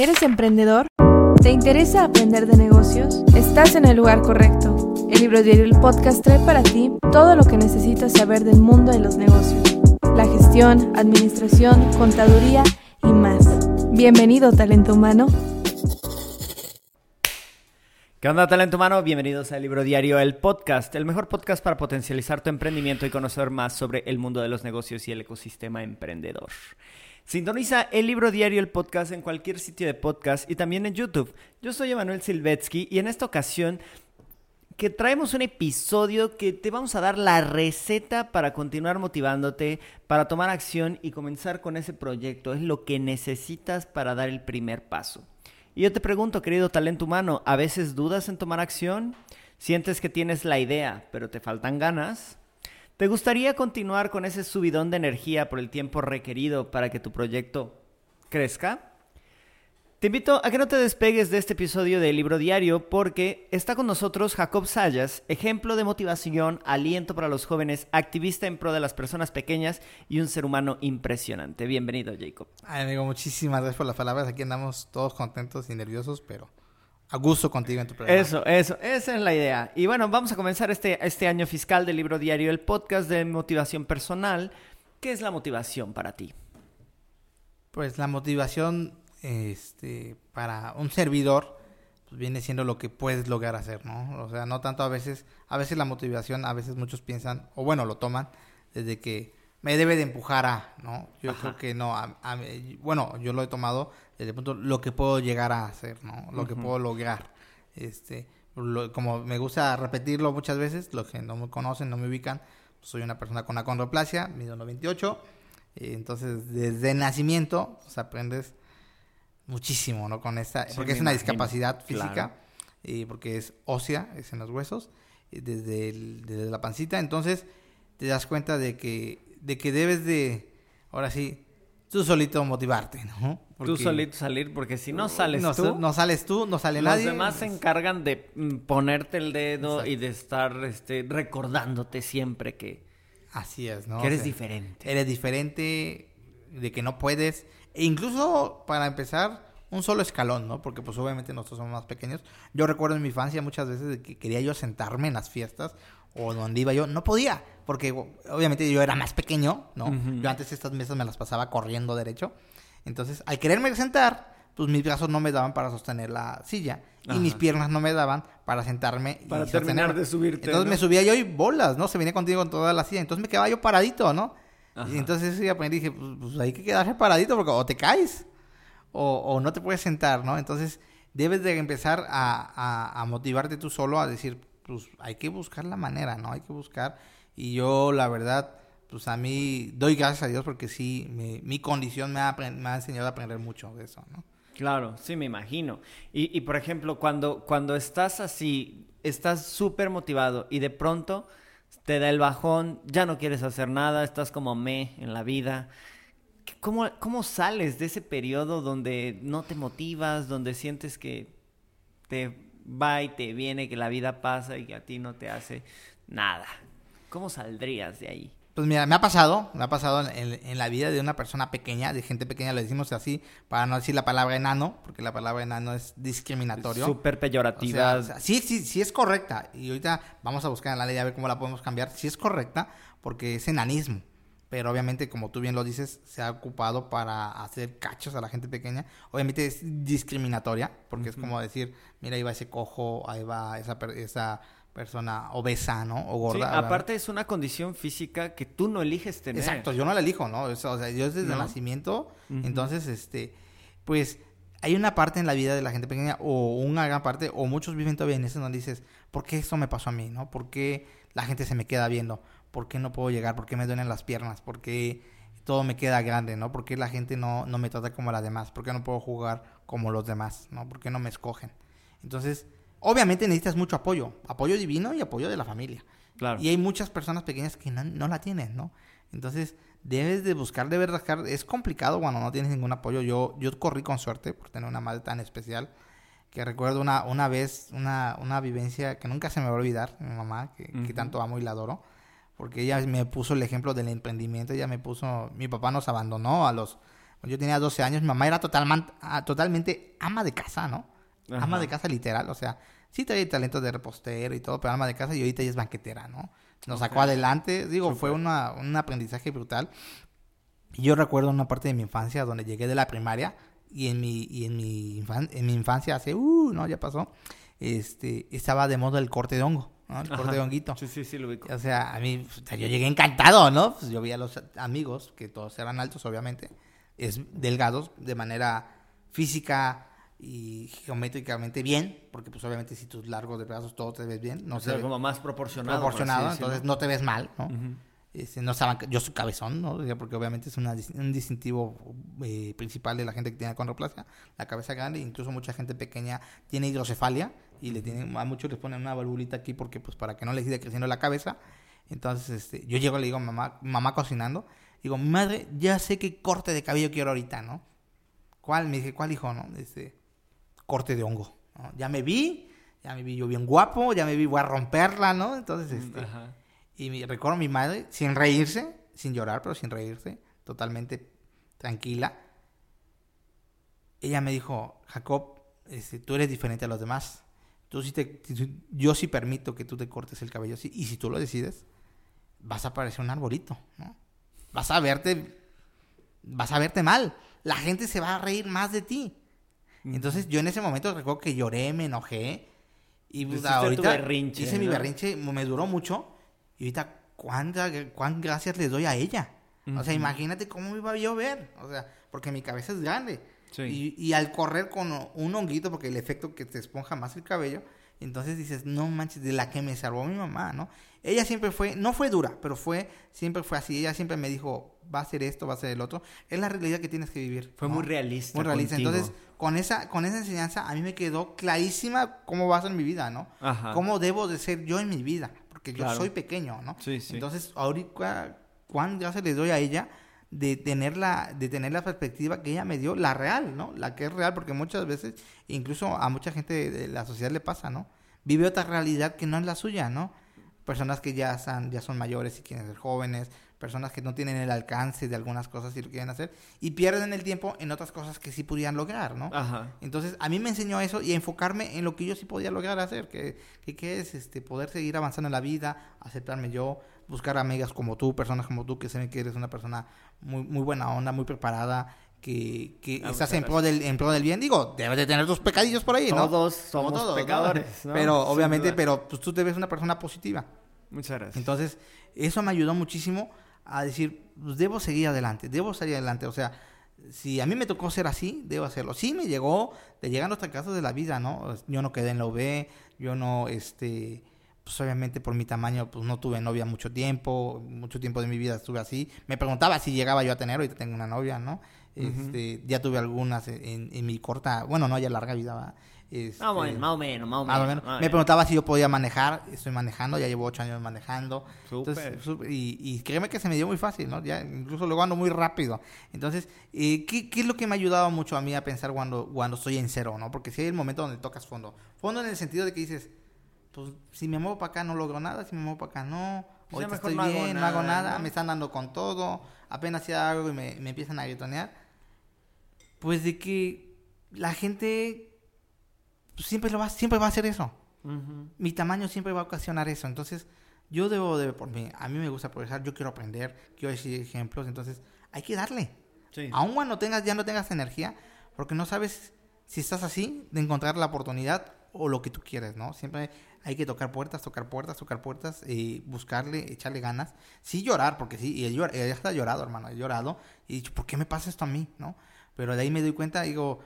¿Eres emprendedor? ¿Te interesa aprender de negocios? Estás en el lugar correcto. El libro diario El Podcast trae para ti todo lo que necesitas saber del mundo de los negocios. La gestión, administración, contaduría y más. Bienvenido, talento humano. ¿Qué onda, talento humano? Bienvenidos al Libro Diario, el podcast, el mejor podcast para potencializar tu emprendimiento y conocer más sobre el mundo de los negocios y el ecosistema emprendedor. Sintoniza el Libro Diario, el podcast en cualquier sitio de podcast y también en YouTube. Yo soy Emanuel Silvetsky y en esta ocasión que traemos un episodio que te vamos a dar la receta para continuar motivándote, para tomar acción y comenzar con ese proyecto. Es lo que necesitas para dar el primer paso. Y yo te pregunto, querido talento humano, ¿a veces dudas en tomar acción? ¿Sientes que tienes la idea, pero te faltan ganas? ¿Te gustaría continuar con ese subidón de energía por el tiempo requerido para que tu proyecto crezca? Te invito a que no te despegues de este episodio del libro diario porque está con nosotros Jacob Sayas, ejemplo de motivación, aliento para los jóvenes, activista en pro de las personas pequeñas y un ser humano impresionante. Bienvenido, Jacob. Ay, amigo, muchísimas gracias por las palabras. Aquí andamos todos contentos y nerviosos, pero a gusto contigo en tu programa. Eso, eso, esa es la idea. Y bueno, vamos a comenzar este, este año fiscal del libro diario, el podcast de motivación personal. ¿Qué es la motivación para ti? Pues la motivación este, para un servidor pues viene siendo lo que puedes lograr hacer, ¿no? O sea, no tanto a veces, a veces la motivación, a veces muchos piensan, o bueno, lo toman desde que me debe de empujar a, ¿no? Yo creo que no, bueno, yo lo he tomado desde el punto lo que puedo llegar a hacer, ¿no? Lo que puedo lograr. Este, como me gusta repetirlo muchas veces, los que no me conocen, no me ubican, pues soy una persona con acondroplasia, mido 98, entonces desde nacimiento pues aprendes muchísimo, ¿no? Con esta, porque es una discapacidad física y porque es ósea, es en los huesos, desde, desde la pancita, entonces te das cuenta de que, de que debes de, ahora sí, tú solito motivarte, ¿no? tú solito salir, porque si no sales tú... No sales tú, no sale nadie. Los demás se encargan de mm, ponerte el dedo y de estar este, recordándote siempre que... Así es, ¿no? Que eres diferente. Eres diferente, de que no puedes e incluso para empezar, un solo escalón, ¿no? Porque pues obviamente nosotros somos más pequeños. Yo recuerdo en mi infancia muchas veces que quería yo sentarme en las fiestas o donde iba yo, no podía, porque obviamente yo era más pequeño, ¿no? Yo antes estas mesas me las pasaba corriendo derecho. Entonces, al quererme sentar, pues mis brazos no me daban para sostener la silla y mis piernas no me daban para sentarme para terminar de subirte. Entonces me subía yo y bolas, ¿no? Se venía contigo con toda la silla, entonces me quedaba yo paradito, ¿no? Y entonces y dije, pues, pues, hay que quedarse paradito porque o te caes o, no te puedes sentar, ¿no? Entonces debes de empezar a, motivarte tú solo a decir, pues hay que buscar la manera, ¿no? Hay que buscar. Y yo, la verdad, pues a mí doy gracias a Dios porque sí, mi condición me ha, me ha enseñado a aprender mucho de eso, ¿no? Claro, sí, me imagino. Y, y por ejemplo, cuando, cuando estás así, estás súper motivado y de pronto te da el bajón, ya no quieres hacer nada, estás como me en la vida. ¿Cómo, ¿Cómo sales de ese periodo donde no te motivas, donde sientes que te va y te viene, que la vida pasa y que a ti no te hace nada? ¿Cómo saldrías de ahí? Pues mira, me ha pasado, me ha pasado en, la vida de una persona pequeña, de gente pequeña, le decimos así, para no decir la palabra enano, porque la palabra enano es discriminatorio. Súper peyorativa. sí, sí, sí es correcta. Y ahorita vamos a buscar en la ley a ver cómo la podemos cambiar. Sí es correcta, porque es enanismo. Pero obviamente, como tú bien lo dices, se ha ocupado para hacer cachos a la gente pequeña. Obviamente es discriminatoria, porque es como decir, mira, ahí va ese cojo, ahí va esa, esa persona obesa, ¿no? O gorda. Sí, aparte es una condición física que tú no eliges tener. Exacto, yo no la elijo, ¿no? o sea, yo desde el nacimiento, entonces, este, pues hay una parte en la vida de la gente pequeña o una gran parte o muchos viven todavía en eso donde dices, ¿por qué eso me pasó a mí, no? ¿Por qué la gente se me queda viendo? ¿Por qué no puedo llegar? ¿Por qué me duelen las piernas? ¿Por qué todo me queda grande, no? ¿Por qué la gente no, no me trata como la demás? ¿Por qué no puedo jugar como los demás, no? ¿Por qué no me escogen? Entonces, Obviamente necesitas mucho apoyo, apoyo divino y apoyo de la familia. Claro. Y hay muchas personas pequeñas que no, la tienen, ¿no? Entonces, debes de buscar, de verdad, es complicado cuando no tienes ningún apoyo. Yo, yo corrí con suerte por tener una madre tan especial que recuerdo una, una vez, una, una vivencia que nunca se me va a olvidar, mi mamá, que, que tanto amo y la adoro, porque ella me puso el ejemplo del emprendimiento, ella me puso, mi papá nos abandonó a los yo tenía 12 años, mi mamá era totalmente, totalmente ama de casa, ¿no? Ama de casa literal, o sea, sí traía talento de repostero y todo, pero ama de casa y ahorita ella es banquetera, ¿no? Nos sacó adelante, digo, fue una, un aprendizaje brutal. Y Yo recuerdo una parte de mi infancia donde llegué de la primaria y en mi, y en mi, infan- en mi infancia hace, uh, no, ya pasó, este, estaba de moda el corte de hongo, ¿no? El corte Ajá. de honguito. Sí, sí, sí, lo ubico. O sea, a mí, o sea, yo llegué encantado, ¿no? Pues yo vi a los amigos, que todos eran altos, obviamente, es delgados, de manera física y geométricamente bien, porque pues obviamente si tus largos de brazos todo te ves bien, no o se sea, ve como más proporcionado. proporcionado, entonces no te ves mal, ¿no? Ujú. Este, no estaban, yo soy cabezón, ¿no? Porque obviamente es un distintivo eh, principal de la gente que tiene acondroplasia, la cabeza grande, incluso mucha gente pequeña tiene hidrocefalia y le tienen, a muchos les ponen una valvulita aquí porque pues para que no les siga creciendo la cabeza. Entonces, este, yo llego y le digo mamá, mamá cocinando, digo, madre, ya sé qué corte de cabello quiero ahorita, ¿no? ¿Cuál? Me dije, ¿cuál hijo, no? Este, corte de hongo. Ya me vi, ya me vi yo bien guapo, ya me vi, voy a romperla, ¿no? Entonces, este. Y mi, recuerdo a mi madre, sin reírse, sin llorar, pero sin reírse, totalmente tranquila. Ella me dijo, Jacob, este, tú eres diferente a los demás. Tú sí te, yo sí permito que tú te cortes el cabello así. Y si tú lo decides, vas a parecer un arbolito, ¿no? Vas a verte, vas a verte mal. La gente se va a reír más de ti. Entonces yo en ese momento recuerdo que lloré, me enojé. Y pues, ahorita berrinche, hice mi ¿no? berrinche, me duró mucho. Y ahorita, ¿cuánta, cuán gracias les doy a ella? O sea, imagínate cómo iba yo a ver. O sea, porque mi cabeza es grande. Sí. Y, y al correr con un honguito, porque el efecto que te esponja más el cabello, entonces dices, no manches, de la que me salvó mi mamá, ¿no? Ella siempre fue, no fue dura, pero fue, siempre fue así. Ella siempre me dijo, va a ser esto, va a ser el otro. Es la realidad que tienes que vivir. Fue ¿no? muy realista. Muy realista. contigo. Entonces, con esa, con esa enseñanza, a mí me quedó clarísima cómo va a ser mi vida, ¿no? Ajá. Cómo debo de ser yo en mi vida, porque yo Claro. soy pequeño, ¿no? Sí, sí. Entonces, ahorita, cuán gracias le doy a ella de tener la, de tener la perspectiva que ella me dio, la real, ¿no? La que es real, porque muchas veces, incluso a mucha gente de la sociedad le pasa, ¿no? Vive otra realidad que no es la suya, ¿no? Personas que ya, están, ya son mayores y quieren ser jóvenes, personas que no tienen el alcance de algunas cosas y lo quieren hacer, y pierden el tiempo en otras cosas que sí pudieran lograr, ¿no? Ajá. Entonces, a mí me enseñó eso y a enfocarme en lo que yo sí podía lograr hacer, que, que, que es este, poder seguir avanzando en la vida, aceptarme yo, buscar amigas como tú, personas como tú, que saben que eres una persona muy, muy buena onda, muy preparada, que, que Ah, estás en pro, del, en pro del bien. Digo, debes de tener tus pecadillos por ahí, ¿no? Todos somos todos, pecadores. ¿no? Pero obviamente, duda. pero pues tú te ves una persona positiva. Muchas gracias. Entonces, eso me ayudó muchísimo a decir, pues debo seguir adelante, debo salir adelante. O sea, si a mí me tocó ser así, debo hacerlo. Sí, me llegó, te llegan los fracasos de la vida, ¿no? Yo no quedé en la UV, yo no, este, pues obviamente por mi tamaño, pues no tuve novia mucho tiempo, mucho tiempo de mi vida estuve así. Me preguntaba si llegaba yo a tener, ahorita tengo una novia, ¿no? Este, ya tuve algunas en, en mi corta, bueno, no, ya larga vida, ¿va? Este, Más o menos, más o menos, más o más menos. menos. Me preguntaba si yo podía manejar, estoy manejando, ya llevo ocho años manejando. Súper. Entonces, y, y créeme que se me dio muy fácil, ¿no? Ya incluso luego ando muy rápido. Entonces, eh, ¿qué, qué es lo que me ha ayudado mucho a mí a pensar cuando, cuando estoy en cero, ¿no? Porque si hay el momento donde tocas fondo. Fondo en el sentido de que dices, pues si me muevo para acá no logro nada, si me muevo para acá no. Pues Ahorita mejor estoy no hago bien, no hago nada, me están dando con todo, apenas si hago algo y me, me empiezan a gritonear. Pues de que la gente pues, siempre, lo va, siempre va a hacer eso mi tamaño siempre va a ocasionar eso. Entonces, yo debo de, por mí, a mí me gusta progresar, yo quiero aprender, quiero decir ejemplos, entonces hay que darle. Sí. Aun cuando tengas, ya no tengas energía, porque no sabes si estás así, de encontrar la oportunidad o lo que tú quieres, ¿no? Siempre hay que tocar puertas, tocar puertas, tocar puertas, y buscarle, echarle ganas. Sí llorar, porque sí, y llor- he hasta llorado, hermano, he llorado, y he dicho, ¿por qué me pasa esto a mí, no? Pero de ahí me doy cuenta, digo,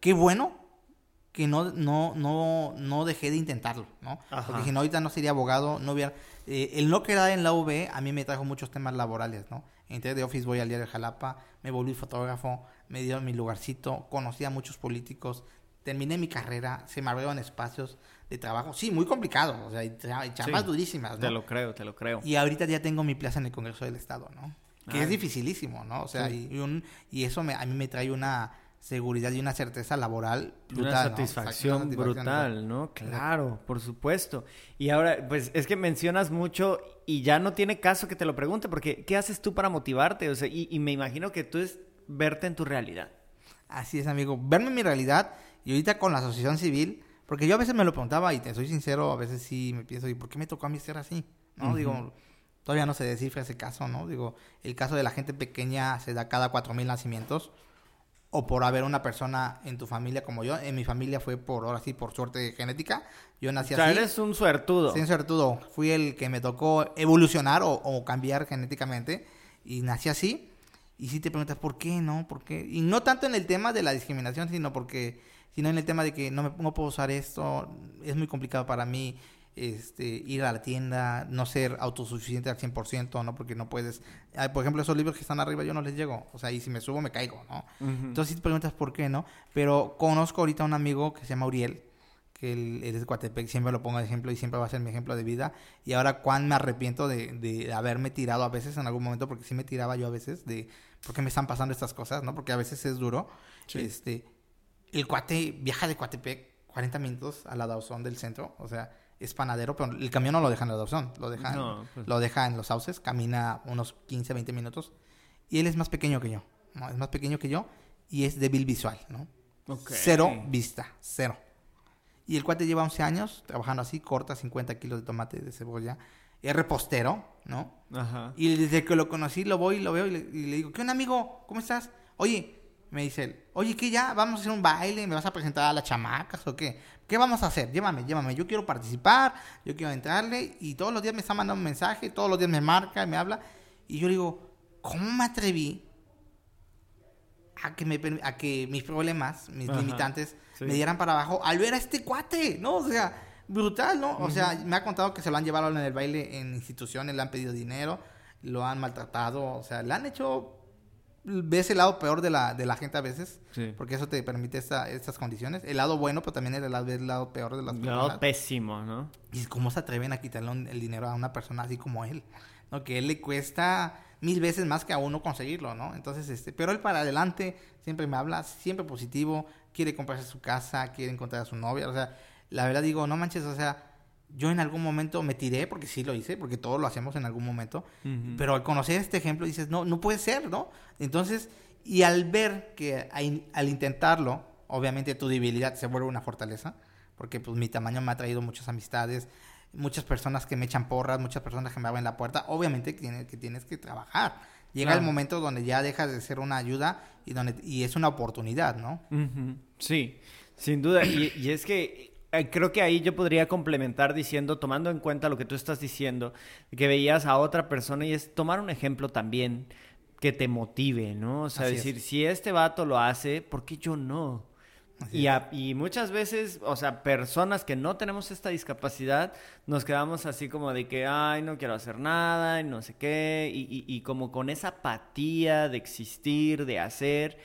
qué bueno que no, no, no, no dejé de intentarlo, ¿no? Ajá. Porque si no, ahorita no sería abogado, no hubiera... eh, el no quedar en la UV a mí me trajo muchos temas laborales, ¿no? Entré de Office Boy al diario de Jalapa, me volví fotógrafo, me dieron mi lugarcito, conocí a muchos políticos, terminé mi carrera, se me abrieron espacios de trabajo, sí, muy complicado, o sea, y, chambas Sí, durísimas, ¿no? Te lo creo, te lo creo. Y ahorita ya tengo mi plaza en el Congreso del Estado, ¿no? Que Ay. es dificilísimo, ¿no? O sea, Sí. y, un- y eso me, a mí me trae una seguridad y una certeza laboral brutal, Una satisfacción Exacto, una satisfacción, brutal, ¿no? Claro, por supuesto. Y ahora, pues es que mencionas mucho y ya no tiene caso que te lo pregunte, porque ¿qué haces tú para motivarte? O sea, y, y me imagino que tú es, verte en tu realidad. Así es, amigo. Verme en mi realidad y ahorita con la asociación civil, porque yo a veces me lo preguntaba y te soy sincero, a veces sí me pienso, ¿y por qué me tocó a mí ser así? ¿No? Digo, todavía no se descifra ese caso, ¿no? Digo, el caso de la gente pequeña se da cada cuatro mil nacimientos o por haber una persona en tu familia como yo. En mi familia fue por, ahora sí, por suerte genética. Yo nací O sea, así. eres un suertudo. Sí, un suertudo. Fui el que me tocó evolucionar o, o cambiar genéticamente y nací así. Y si te preguntas por qué, ¿no? ¿Por qué? Y no tanto en el tema de la discriminación, sino porque sino en el tema de que no, me, no puedo usar esto, es muy complicado para mí este, ir a la tienda, no ser autosuficiente al 100%, ¿no? Porque no puedes... Por ejemplo, esos libros que están arriba yo no les llego. O sea, y si me subo me caigo, ¿no? Ujú. Entonces si te preguntas por qué, ¿no? Pero conozco ahorita a un amigo que se llama Uriel, que él, él es de Coatepec, siempre lo pongo de ejemplo y siempre va a ser mi ejemplo de vida. Y ahora cuán me arrepiento de, de haberme tirado a veces en algún momento, porque sí me tiraba yo a veces, de por qué me están pasando estas cosas, ¿no? Porque a veces es duro. Sí. Este, el cuate viaja de Coatepec 40 minutos a la Dawson del centro, o sea, es panadero, pero el camión no lo deja en la Dawson, lo deja, No, pues- lo deja en los sauces, camina unos 15, 20 minutos. Y él es más pequeño que yo, ¿no? Es más pequeño que yo y es débil visual, ¿no? Cero vista, cero. Y el cuate lleva 11 años trabajando así, corta 50 kilos de tomate, de cebolla. Es repostero, ¿no? Ajá. Y desde que lo conocí, lo voy, lo veo y le, y le digo, ¿qué onda, amigo? ¿Cómo estás? Oye, me dice él, oye, ¿qué ya? ¿Vamos a hacer un baile? ¿Me vas a presentar a las chamacas o qué? ¿Qué vamos a hacer? Llévame, llévame. Yo quiero participar, yo quiero entrarle. Y todos los días me está mandando un mensaje, todos los días me marca, me habla. Y yo le digo, ¿cómo me atreví a que, me, a que mis problemas, mis Ajá, limitantes, sí. me dieran para abajo al ver a este cuate? ¿No? O sea, brutal, ¿no? O sea, me ha contado que se lo han llevado en el baile en instituciones, le han pedido dinero, lo han maltratado, o sea, le han hecho... Ves el lado peor de la, de la gente a veces, Sí. porque eso te permite esta- estas condiciones. El lado bueno, pero también el lado, el lado peor de las personas. pésimo, ¿no? Y cómo se atreven a quitarle un- el dinero a una persona así como él, ¿no? Que él le cuesta mil veces más que a uno conseguirlo, ¿no? Entonces, este, pero él para adelante siempre me habla, siempre positivo, quiere comprarse su casa, quiere encontrar a su novia, o sea, la verdad digo, no manches, o sea, yo en algún momento me tiré, porque sí lo hice, porque todos lo hacemos en algún momento, pero al conocer este ejemplo dices, no, no puede ser, ¿no? Entonces, y al ver que al intentarlo, obviamente tu debilidad se vuelve una fortaleza, porque pues mi tamaño me ha traído muchas amistades, muchas personas que me echan porras, muchas personas que me abren la puerta, obviamente que tienes que, tienes que trabajar. Llega Claro. el momento donde ya dejas de ser una ayuda y, donde, y es una oportunidad, ¿no? Sí, sin duda. Y, y es que creo que ahí yo podría complementar diciendo, tomando en cuenta lo que tú estás diciendo, que veías a otra persona y es tomar un ejemplo también que te motive, ¿no? O sea, Así es. decir, si este vato lo hace, ¿por qué yo no? Y, a- y muchas veces, o sea, personas que no tenemos esta discapacidad, nos quedamos así como de que, ay, no quiero hacer nada, y no sé qué, y, y- y como con esa apatía de existir, de hacer.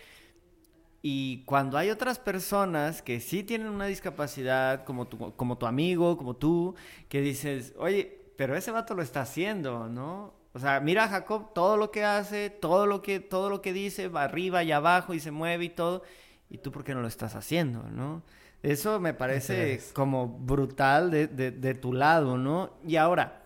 Y cuando hay otras personas que sí tienen una discapacidad, como tu, como tu amigo, como tú, que dices, oye, pero ese vato lo está haciendo, ¿no? O sea, mira a Jacob todo lo que hace, todo lo que, todo lo que dice, va arriba y abajo y se mueve y todo. ¿Y tú por qué no lo estás haciendo, no? Eso me parece como brutal de, de- de tu lado, ¿no? Y ahora,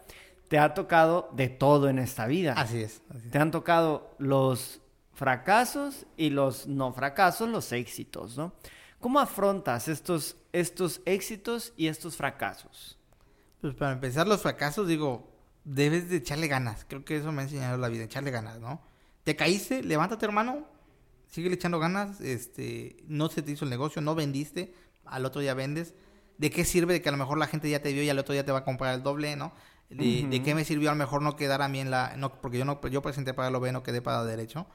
te ha tocado de todo en esta vida. Así es. así es. Te han tocado los fracasos y los no fracasos, los éxitos, ¿no? ¿Cómo afrontas estos, estos éxitos y estos fracasos? Pues para empezar los fracasos, digo, debes de echarle ganas. Creo que eso me ha enseñado la vida, echarle ganas, ¿no? Te caíste, levántate, hermano. Sigue echando ganas. Este, no se te hizo el negocio, no vendiste, al otro día vendes. ¿De qué sirve de que a lo mejor la gente ya te vio y al otro día te va a comprar el doble, ¿no? ¿De, qué me sirvió a lo mejor no quedar a mí en la... No, porque yo no yo presenté para lo B, no quedé para derecho.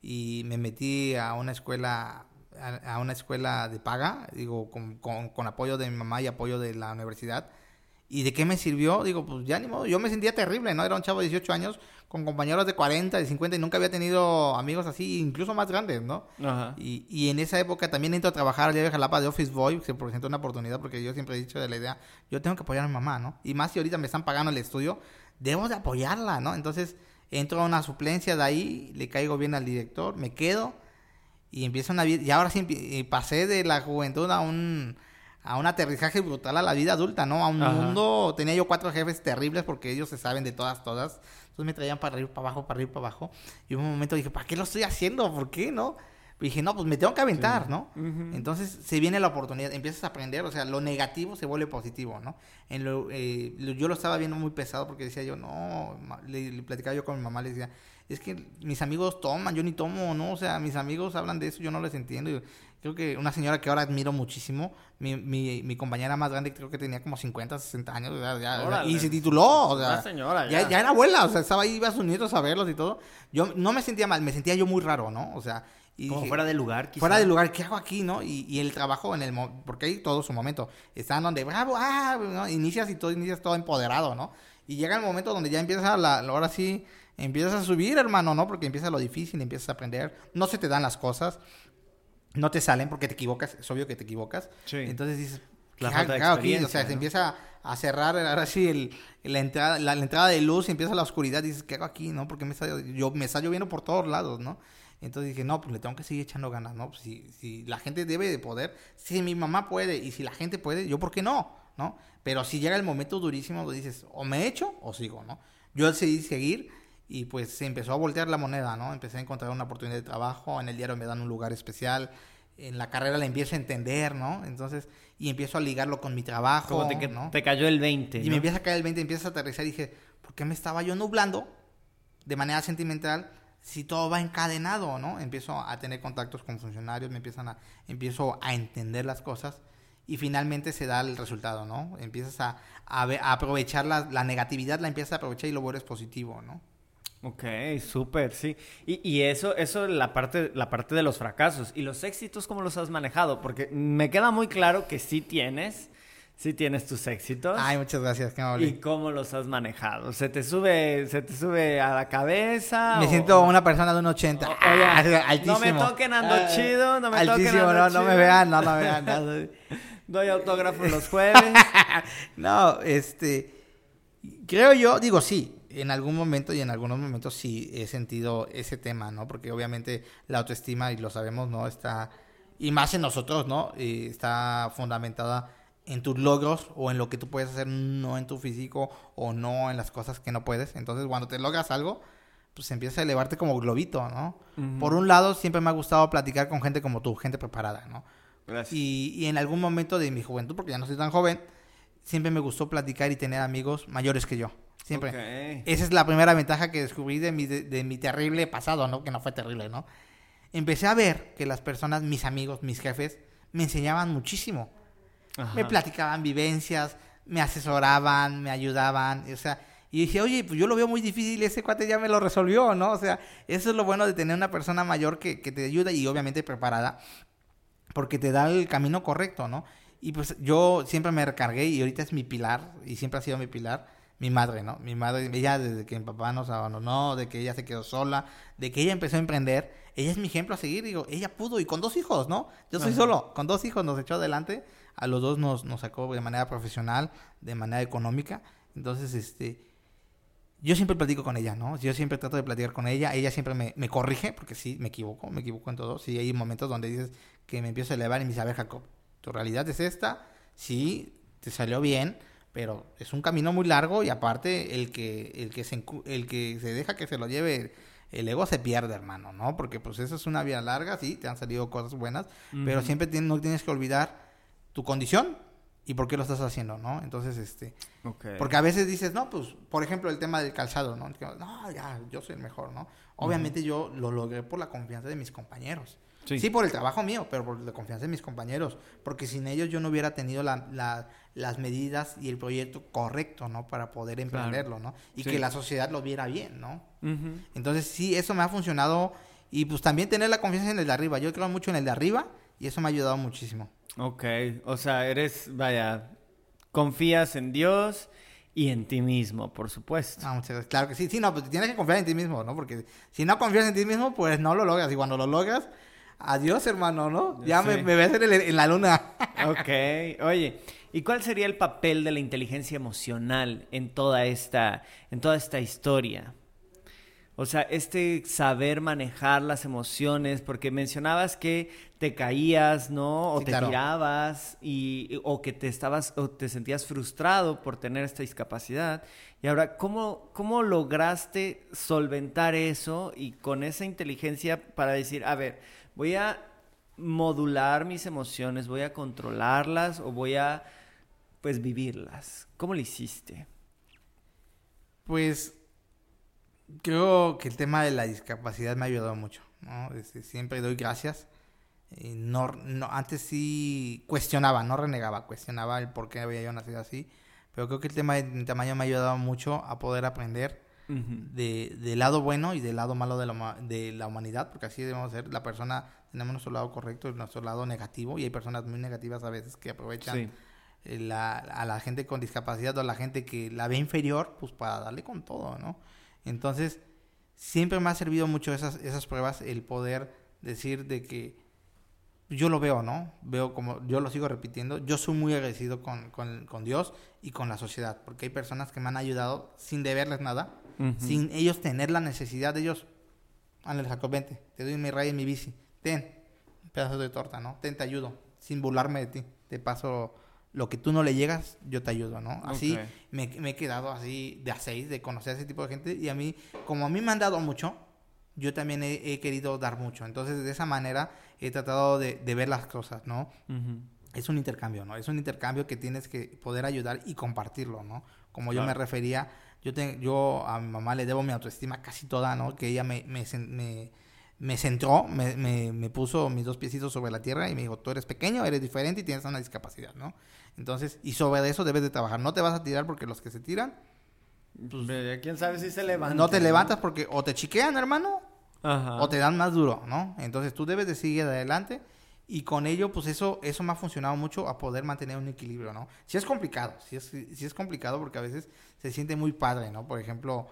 Y me metí a una escuela a, a una escuela de paga, digo, con, con, con apoyo de mi mamá y apoyo de la universidad. ¿Y de qué me sirvió? Digo, pues ya ni modo, yo me sentía terrible, ¿no? Era un chavo de 18 años con compañeros de 40, de 50 y nunca había tenido amigos así, incluso más grandes, ¿no? Ajá. Y, y en esa época también entro a trabajar al de Jalapa de Office Boy, se presentó una oportunidad porque yo siempre he dicho de la idea, yo tengo que apoyar a mi mamá, ¿no? Y más si ahorita me están pagando el estudio, debo de apoyarla, ¿no? Entonces entro a una suplencia de ahí, le caigo bien al director, me quedo y empiezo una vida, y ahora sí y pasé de la juventud a un a un aterrizaje brutal a la vida adulta, ¿no? A un Ajá. mundo, tenía yo cuatro jefes terribles porque ellos se saben de todas, todas. Entonces me traían para arriba, para abajo, para arriba, para abajo. Y un momento dije, ¿para qué lo estoy haciendo? ¿Por qué, no? Y dije, no, pues me tengo que aventar, ¿no? Entonces se viene la oportunidad, empiezas a aprender, o sea, lo negativo se vuelve positivo, ¿no? En lo, eh, lo- yo lo estaba viendo muy pesado porque decía yo, no, le, le platicaba yo con mi mamá, le decía, es que mis amigos toman, yo ni tomo, ¿no? O sea, mis amigos hablan de eso, yo no les entiendo. Creo que una señora que ahora admiro muchísimo, mi, mi, mi compañera más grande creo que tenía como 50, 60 años, o sea, ya- Órale. y se tituló, o sea, Una señora, ya. ya. ya era abuela, o sea, estaba ahí, iba a sus nietos a verlos y todo. Yo no me sentía mal, me sentía yo muy raro, ¿no? O sea, y Como dije, fuera de lugar, quizá. fuera del lugar, ¿qué hago aquí, no? Y, y el trabajo en el... Porque hay todo su momento. Están donde, bravo, ah, ¿no? Inicias y todo, inicias todo empoderado, ¿no? Y llega el momento donde ya empieza la... Ahora sí, empiezas a subir, hermano, ¿no? Porque empieza lo difícil, empiezas a aprender. No se te dan las cosas. No te salen porque te equivocas. Es obvio que te equivocas. Sí. Entonces dices... La ¿qué falta de hago aquí? O sea, se ¿no? empieza a cerrar ahora sí el, la, entrada, la, la entrada de luz y empieza la oscuridad. Dices, ¿qué hago aquí, no? Porque me está, yo, me está lloviendo por todos lados, ¿no? Entonces dije, no, pues le tengo que seguir echando ganas, ¿no? Pues si, si la gente debe de poder, si mi mamá puede y si la gente puede, yo, ¿por qué no? ¿No? Pero si llega el momento durísimo, lo dices, o me echo o sigo, ¿no? Yo decidí seguir y pues se empezó a voltear la moneda, ¿no? Empecé a encontrar una oportunidad de trabajo, en el diario me dan un lugar especial, en la carrera la empiezo a entender, ¿no? Entonces, y empiezo a ligarlo con mi trabajo, Como te, ¿no? te cayó el 20. Y ¿no? me empieza a caer el 20, empieza a aterrizar y dije, ¿por qué me estaba yo nublando de manera sentimental si todo va encadenado, ¿no? Empiezo a tener contactos con funcionarios, me empiezan a, empiezo a entender las cosas y finalmente se da el resultado, ¿no? Empiezas a, a, ve- a aprovechar la, la negatividad, la empiezas a aprovechar y lo vuelves positivo, ¿no? Ok, súper, sí. Y, y eso, eso la parte, la parte de los fracasos. ¿Y los éxitos cómo los has manejado? Porque me queda muy claro que sí tienes, sí tienes tus éxitos. Ay, muchas gracias, qué amable. ¿Y cómo los has manejado? ¿Se te sube, se te sube a la cabeza? Me o- siento una persona de un 80. o- oye, Ah, altísimo. no me toquen, ando Ah, chido, no me toquen, Altísimo, ando no, no chido. me vean, no, no me vean. no. Doy autógrafos los jueves. No, este, creo yo, digo sí, en algún momento y en algunos momentos sí he sentido ese tema, ¿no? Porque obviamente la autoestima, y lo sabemos, ¿no? Está, y más en nosotros, ¿no? Eh, está fundamentada en tus logros o en lo que tú puedes hacer, no en tu físico o no en las cosas que no puedes. Entonces, cuando te logras algo, pues empieza a elevarte como globito, ¿no? Por un lado, siempre me ha gustado platicar con gente como tú, gente preparada, ¿no? Gracias. Y, y en algún momento de mi juventud, porque ya no soy tan joven, siempre me gustó platicar y tener amigos mayores que yo. Siempre. Esa es la primera ventaja que descubrí de mi, de, de mi terrible pasado, ¿no? Que no fue terrible, ¿no? Empecé a ver que las personas, mis amigos, mis jefes, me enseñaban muchísimo. Me platicaban vivencias, me asesoraban, me ayudaban, o sea, y dije, oye, pues yo lo veo muy difícil, ese cuate ya me lo resolvió, ¿no? O sea, eso es lo bueno de tener una persona mayor que, que te ayuda y obviamente preparada, porque te da el camino correcto, ¿no? Y pues yo siempre me recargué y ahorita es mi pilar, y siempre ha sido mi pilar, mi madre, ¿no? Mi madre, ella desde que mi papá nos abandonó, de que ella se quedó sola, de que ella empezó a emprender, ella es mi ejemplo a seguir, digo, ella pudo, y con dos hijos, ¿no? Yo soy Ajá. solo, con dos hijos nos echó adelante, a los dos nos, nos sacó de manera profesional, de manera económica, entonces, este, yo siempre platico con ella, ¿no? Yo siempre trato de platicar con ella, ella siempre me, me corrige, porque sí, me equivoco, me equivoco en todo, sí, hay momentos donde dices que me empiezo a elevar y me dice, a ver, Jacob, tu realidad es esta, sí, te salió bien, pero es un camino muy largo y aparte el que, el que, se, el que se deja que se lo lleve el ego se pierde, hermano, ¿no? Porque pues eso es una vía larga, sí, te han salido cosas buenas, pero siempre tien- no tienes que olvidar tu condición y por qué lo estás haciendo, ¿no? Entonces, este, Ok. porque a veces dices, no, pues, por ejemplo, el tema del calzado, ¿no? No, ya, yo soy el mejor, ¿no? Obviamente yo lo logré por la confianza de mis compañeros. Sí. Sí. por el trabajo mío, pero por la confianza de mis compañeros. Porque sin ellos yo no hubiera tenido la- la- las medidas y el proyecto correcto, ¿no? Para poder emprenderlo, ¿no? Y Sí. que la sociedad lo viera bien, ¿no? Ujú. Entonces, sí, eso me ha funcionado. Y pues también tener la confianza en el de arriba. Yo creo mucho en el de arriba y eso me ha ayudado muchísimo. Ok, o sea, eres, vaya, confías en Dios y en ti mismo, por supuesto. Ah, muchas gracias. Claro que sí, sí, no, pues tienes que confiar en ti mismo, ¿no? Porque si no confías en ti mismo, pues no lo logras. Y cuando lo logras, adiós, hermano, ¿no? Ya me, me ves en, el- en la luna. Ok, oye, ¿y cuál sería el papel de la inteligencia emocional en toda esta, en toda esta historia? O sea, este saber manejar las emociones, porque mencionabas que te caías, ¿no? O Sí, te claro. tirabas y o que te estabas o te sentías frustrado por tener esta discapacidad. Y ahora, ¿cómo, cómo lograste solventar eso y con esa inteligencia para decir, a ver, voy a modular mis emociones, voy a controlarlas o voy a, pues, vivirlas? ¿Cómo lo hiciste? Pues creo que el tema de la discapacidad me ha ayudado mucho, ¿no? Este, siempre doy gracias. No, antes sí cuestionaba, no renegaba, cuestionaba el por qué había yo nacido así. Pero creo que el tema de mi tamaño me ha ayudado mucho a poder aprender De, del lado bueno y del lado malo de la, de la humanidad, porque así debemos ser. La persona, tenemos nuestro lado correcto y nuestro lado negativo, y hay personas muy negativas a veces que aprovechan Sí. eh, la- a la gente con discapacidad o a la gente que la ve inferior, pues para darle con todo, ¿no? Entonces, siempre me ha servido mucho esas, esas pruebas, el poder decir de que yo lo veo, ¿no? Veo como, yo lo sigo repitiendo, yo soy muy agradecido con, con, con Dios y con la sociedad, porque hay personas que me han ayudado sin deberles nada, Ujú. sin ellos tener la necesidad de ellos. Ándale, Jacob, vente, te doy mi raya y mi bici, ten, un pedazo de torta, ¿no? Ten, te ayudo, sin burlarme de ti, te paso lo que tú no le llegas, yo te ayudo, ¿no? Así Ok. me, me he quedado así de a seis, de conocer a ese tipo de gente, y a mí, como a mí me han dado mucho, yo también he, he querido dar mucho, entonces de esa manera he tratado de, de ver las cosas, ¿no? Ujú. es un intercambio, ¿no? Es un intercambio que tienes que poder ayudar y compartirlo, ¿no? Como yo Claro. me refería, yo, te- yo a mi mamá le debo mi autoestima casi toda, ¿no? Que ella me, me, me, me centró, me, me, me puso mis dos piecitos sobre la tierra y me dijo, tú eres pequeño, eres diferente y tienes una discapacidad, ¿no? Entonces, y sobre eso debes de trabajar. No te vas a tirar porque los que se tiran, Ve, ¿Quién sabe si se levanta? no te levantas porque o te chiquean, hermano, Ajá. o te dan más duro, ¿no? Entonces tú debes de seguir adelante y con ello, pues eso, eso me ha funcionado mucho a poder mantener un equilibrio, ¿no? Si es complicado, si es, si es complicado porque a veces se siente muy padre, ¿no? Por ejemplo,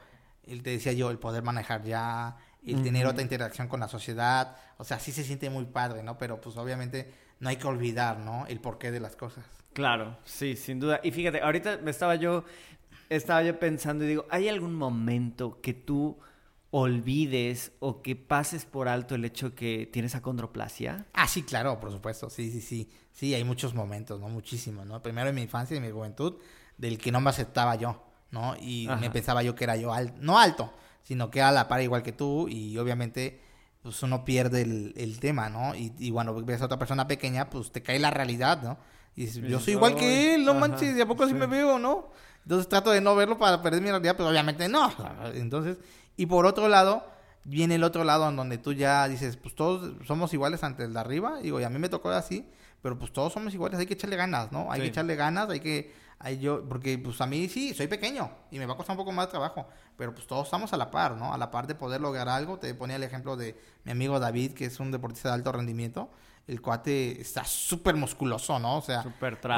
él te decía yo, el poder manejar ya, el tener otra interacción con la sociedad, o sea, sí se siente muy padre, ¿no? Pero pues obviamente no hay que olvidar, ¿no? El porqué de las cosas. Claro, sí, sin duda. Y fíjate, ahorita me estaba yo, estaba yo pensando y digo, ¿hay algún momento que tú olvides o que pases por alto el hecho que tienes acondroplasia? Ah, sí, claro, por supuesto, sí, sí, sí. Sí, hay muchos momentos, ¿no? Muchísimos, ¿no? Primero en mi infancia y en mi juventud, del que no me aceptaba yo, ¿no? Y Ajá. me pensaba yo que era yo alto, no alto, sino que era a la par igual que tú y obviamente pues uno pierde el, el tema, ¿no? Y, y cuando ves a otra persona pequeña, pues te cae la realidad, ¿no? Y dices, yo soy igual "Ay, que él, no ajá, manches, ¿de a poco así sí. me veo, no? Entonces trato de no verlo para perder mi realidad, pero obviamente no. Entonces, y por otro lado, viene el otro lado en donde tú ya dices, pues todos somos iguales ante el de arriba. Digo, y a mí me tocó así, pero pues todos somos iguales, hay que echarle ganas, ¿no? Hay Sí. que echarle ganas, hay que, hay yo, porque pues a mí sí, soy pequeño y me va a costar un poco más de trabajo, pero pues todos estamos a la par, ¿no? A la par de poder lograr algo. Te ponía el ejemplo de mi amigo David, que es un deportista de alto rendimiento. El cuate está súper musculoso, ¿no? O sea,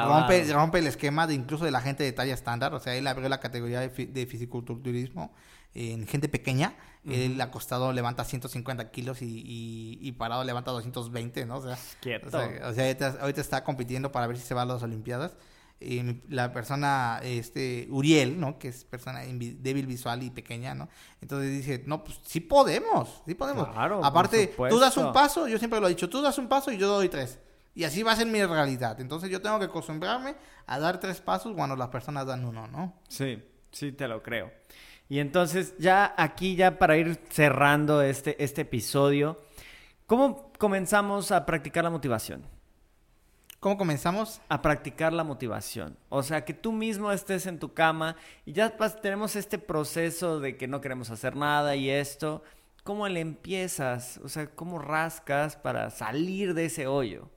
rompe, rompe el esquema de incluso de la gente de talla estándar. O sea, él abrió la categoría de, de fisiculturismo en gente pequeña. Él acostado levanta 150 kilos y, y- y parado levanta 220, ¿no? O sea, Quieto. o sea, o sea, ahorita, ahorita está compitiendo para ver si se va a las Olimpiadas. Y la persona, este, Uriel, ¿no? Que es persona débil visual y pequeña, ¿no? Entonces dice, no, pues sí podemos, sí podemos. Claro, Aparte, tú das un paso, yo siempre lo he dicho, tú das un paso y yo doy tres. Y así va a ser mi realidad. Entonces yo tengo que acostumbrarme a dar tres pasos cuando las personas dan uno, ¿no? Sí, sí, te lo creo. Y entonces, ya aquí, ya para ir cerrando este, este episodio, ¿cómo comenzamos a practicar la motivación? ¿Cómo comenzamos? a practicar la motivación. O sea, que tú mismo estés en tu cama y ya tenemos este proceso de que no queremos hacer nada y esto. ¿Cómo le empiezas? O sea, ¿cómo rascas para salir de ese hoyo?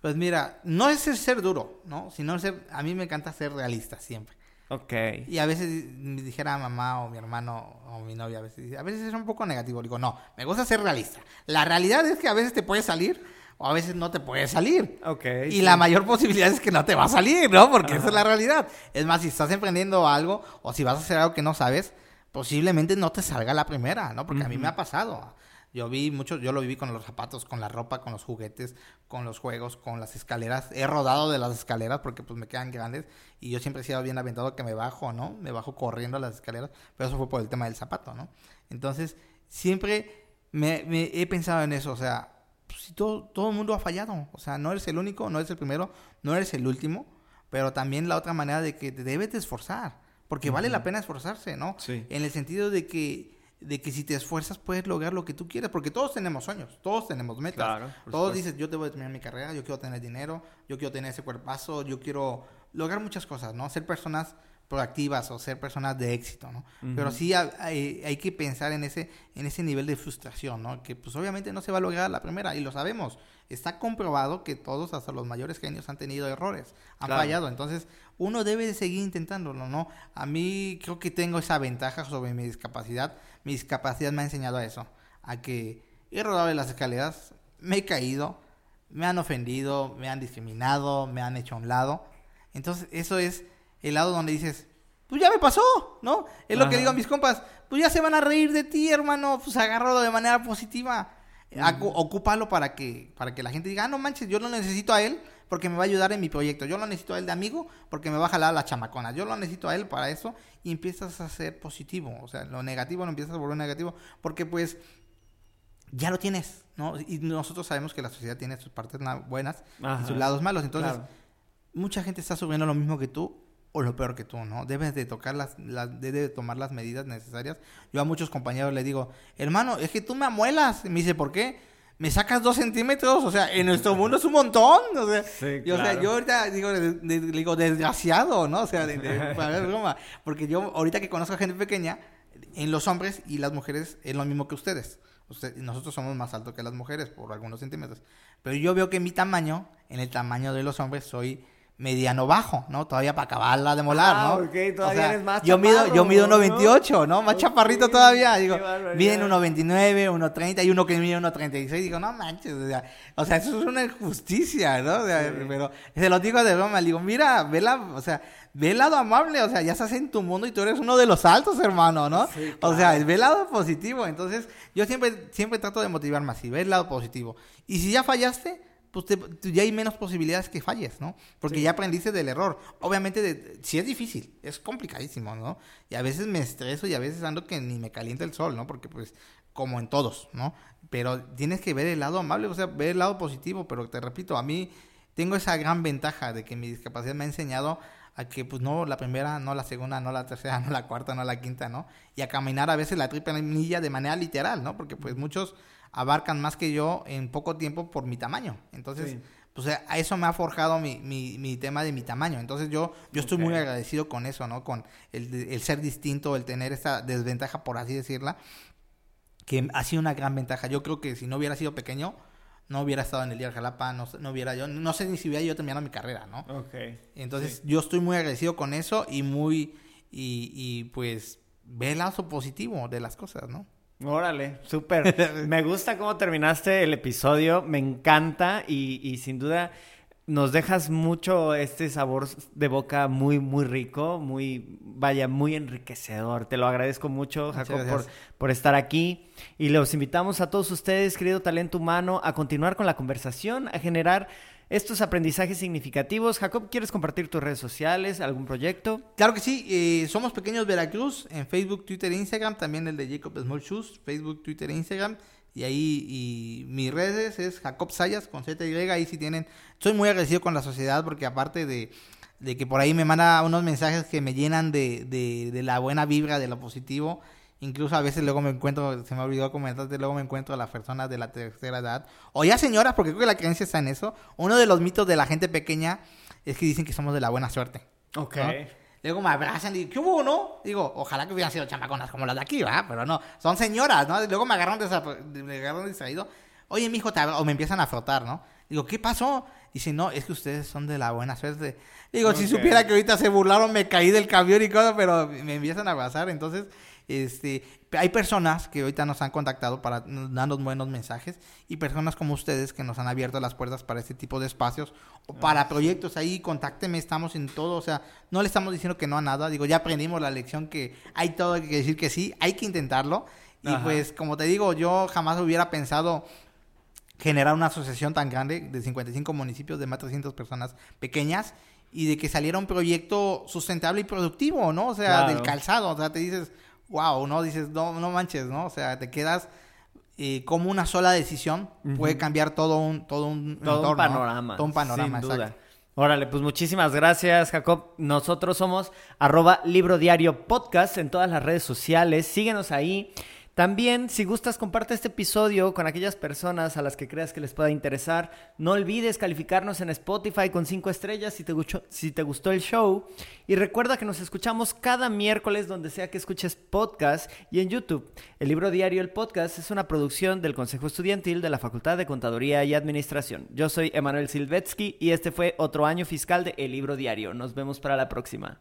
Pues mira, no es el ser duro, ¿no? Sino el ser, a mí me encanta ser realista siempre. Ok. Y a veces me dijera mamá o mi hermano o mi novia, a veces, a veces es un poco negativo. Digo, no, me gusta ser realista. La realidad es que a veces te puede salir o a veces no te puede salir. Ok. Y sí. la mayor posibilidad es que no te va a salir, ¿no? Porque esa es la realidad. Es más, si estás emprendiendo algo o si vas a hacer algo que no sabes, posiblemente no te salga la primera, ¿no? Porque a mí me ha pasado. Yo vi mucho, yo lo viví con los zapatos, con la ropa, con los juguetes, con los juegos, con las escaleras. He rodado de las escaleras porque pues me quedan grandes y yo siempre he sido bien aventado que me bajo, ¿no? Me bajo corriendo a las escaleras, pero eso fue por el tema del zapato, ¿no? Entonces, siempre me, me he pensado en eso, o sea, pues, si todo, todo el mundo ha fallado, o sea, no eres el único, no eres el primero, no eres el último, pero también la otra manera de que te debes de esforzar, porque vale la pena esforzarse, ¿no? Sí. En el sentido de que de que si te esfuerzas puedes lograr lo que tú quieres, porque todos tenemos sueños, todos tenemos metas. Claro, todos supuesto. dices, yo debo de terminar mi carrera, yo quiero tener dinero, yo quiero tener ese cuerpazo, yo quiero lograr muchas cosas, ¿no? Ser personas proactivas o ser personas de éxito, ¿no? Pero sí ha- hay, hay que pensar en ese, en ese nivel de frustración, ¿no? Que pues obviamente no se va a lograr a la primera y lo sabemos. Está comprobado que todos, hasta los mayores genios, han tenido errores, han Claro. fallado. Entonces, uno debe de seguir intentándolo, ¿no? A mí creo que tengo esa ventaja sobre mi discapacidad. Mi discapacidad me ha enseñado a eso, a que he rodado en las escaleras, me he caído, me han ofendido, me han discriminado, me han hecho a un lado. Entonces, eso es el lado donde dices, pues ya me pasó, ¿no? Es lo que digo a mis compas, pues ya se van a reír de ti, hermano, pues agárralo de manera positiva. Ocúpalo para que, para que la gente diga, ah, no manches, yo lo necesito a él porque me va a ayudar en mi proyecto. Yo lo necesito a él de amigo porque me va a jalar las chamaconas. Yo lo necesito a él para eso y empiezas a ser positivo. O sea, lo negativo lo empiezas a volver negativo porque pues ya lo tienes, ¿no? Y nosotros sabemos que la sociedad tiene sus partes na- buenas Ajá. y sus lados malos. Entonces, Claro. mucha gente está sufriendo lo mismo que tú o lo peor que tú, ¿no? Debes de tocar las, las debes de tomar las medidas necesarias. Yo a muchos compañeros les digo, hermano, es que tú me amuelas. Y me dice, ¿por qué? Me sacas dos centímetros, o sea, en nuestro mundo es un montón, o sea, Sí, y, o sea, claro. yo ahorita digo, de- de- digo desgraciado, ¿no? O sea, de, de- para ver broma, porque yo ahorita que conozco a gente pequeña, en los hombres y las mujeres es lo mismo que ustedes. Usted- nosotros somos más altos que las mujeres por algunos centímetros. Pero yo veo que mi tamaño, en el tamaño de los hombres, soy mediano bajo, ¿no? Todavía para acabarla de molar, Ah, ¿no? ok, todavía eres más yo mido, yo mido ¿no? 1.28, ¿no? Más Ok, chaparrito todavía. Digo, miden 1.29, 1.30 y uno que mide 1.36. Digo, no manches, o sea, o sea, eso es una injusticia, ¿no? O sea, Pero se lo digo de broma, digo, mira, ve la, o sea, ve el lado amable, o sea, ya estás en tu mundo y tú eres uno de los altos, hermano, ¿no? Sí, O sea, ve el lado positivo. Entonces, yo siempre, siempre trato de motivarme así, ve el lado positivo. Y si ya fallaste, pues te- ya hay menos posibilidades que falles, ¿no? Porque ya aprendiste del error. Obviamente, de, sí es difícil, es complicadísimo, ¿no? Y a veces me estreso y a veces ando que ni me calienta el sol, ¿no? Porque pues, como en todos, ¿no? Pero tienes que ver el lado amable, o sea, ver el lado positivo. Pero te repito, a mí tengo esa gran ventaja de que mi discapacidad me ha enseñado a que pues no la primera, no la segunda, no la tercera, no la cuarta, no la quinta, ¿no? Y a caminar a veces la triple milla de manera literal, ¿no? Porque pues muchos abarcan más que yo en poco tiempo por mi tamaño. Entonces, Sí. pues a a eso me ha forjado mi, mi, mi tema de mi tamaño. Entonces yo, yo estoy muy Ok. agradecido con eso, ¿no? Con el, el ser distinto, el tener esta desventaja, por así decirla, que ha sido una gran ventaja. Yo creo que si no hubiera sido pequeño, no hubiera estado en el día de Jalapa, no, no hubiera yo, no sé ni si hubiera yo terminado mi carrera, ¿no? Ok. Entonces yo estoy muy agradecido con eso y muy, y, y pues ve el lado positivo de las cosas, ¿no? Órale, súper. Me gusta cómo terminaste el episodio, me encanta y, y sin duda nos dejas mucho este sabor de boca muy, muy rico, muy, vaya, muy enriquecedor. Te lo agradezco mucho, Jacob, por, por estar aquí. Y los invitamos a todos ustedes, querido talento humano, a continuar con la conversación, a generar estos aprendizajes significativos. Jacob, ¿quieres compartir tus redes sociales, algún proyecto? Claro que sí, eh, somos Pequeños Veracruz en Facebook, Twitter e Instagram, también el de Jacob Small Shoes, Facebook, Twitter e Instagram. Y ahí, y mis redes es Jacob Sayas con ZY, ahí si tienen, soy muy agradecido con la sociedad porque aparte de, de que por ahí me manda unos mensajes que me llenan de, de la buena vibra, de lo positivo, incluso a veces luego me encuentro, se me olvidó comentarte, luego me encuentro a las personas de la tercera edad, o ya señoras, porque creo que la creencia está en eso, uno de los mitos de la gente pequeña es que dicen que somos de la buena suerte. Ok. ¿no? Luego me abrazan y digo, ¿qué hubo, no? Digo, ojalá que hubieran sido chamaconas como las de aquí, ¿verdad? Pero no, son señoras, ¿no? Y luego me agarran, desa- me agarran distraído. Oye, mijo, te abra-", o me empiezan a frotar, ¿no? Digo, ¿qué pasó? Dice, no, es que ustedes son de la buena suerte. Digo, si Ok. supiera que ahorita se burlaron, me caí del camión y cosas, pero me empiezan a abrazar. Entonces, este, hay personas que ahorita nos han contactado para darnos buenos mensajes y personas como ustedes que nos han abierto las puertas para este tipo de espacios o para proyectos ahí, contácteme, estamos en todo, o sea, no le estamos diciendo que no a nada, digo, ya aprendimos la lección que hay todo que decir que sí, hay que intentarlo y Ajá. pues como te digo, yo jamás hubiera pensado generar una asociación tan grande de 55 municipios de más de 300 personas pequeñas y de que saliera un proyecto sustentable y productivo, ¿no? O sea, Claro. del calzado, o sea, te dices, wow, ¿no? Dices, no, no manches, ¿no? O sea, te quedas eh, como una sola decisión puede cambiar todo un, todo un, todo un panorama. Todo un panorama, sin duda. Órale, pues muchísimas gracias, Jacob. Nosotros somos arroba libro diario podcast en todas las redes sociales. Síguenos ahí. También, si gustas, comparte este episodio con aquellas personas a las que creas que les pueda interesar. No olvides calificarnos en Spotify con 5 estrellas si te, gustó, si te gustó el show. Y recuerda que nos escuchamos cada miércoles donde sea que escuches podcast y en YouTube. El libro diario El Podcast es una producción del Consejo Estudiantil de la Facultad de Contaduría y Administración. Yo soy Emanuel Silvetsky y este fue otro año fiscal de El Libro Diario. Nos vemos para la próxima.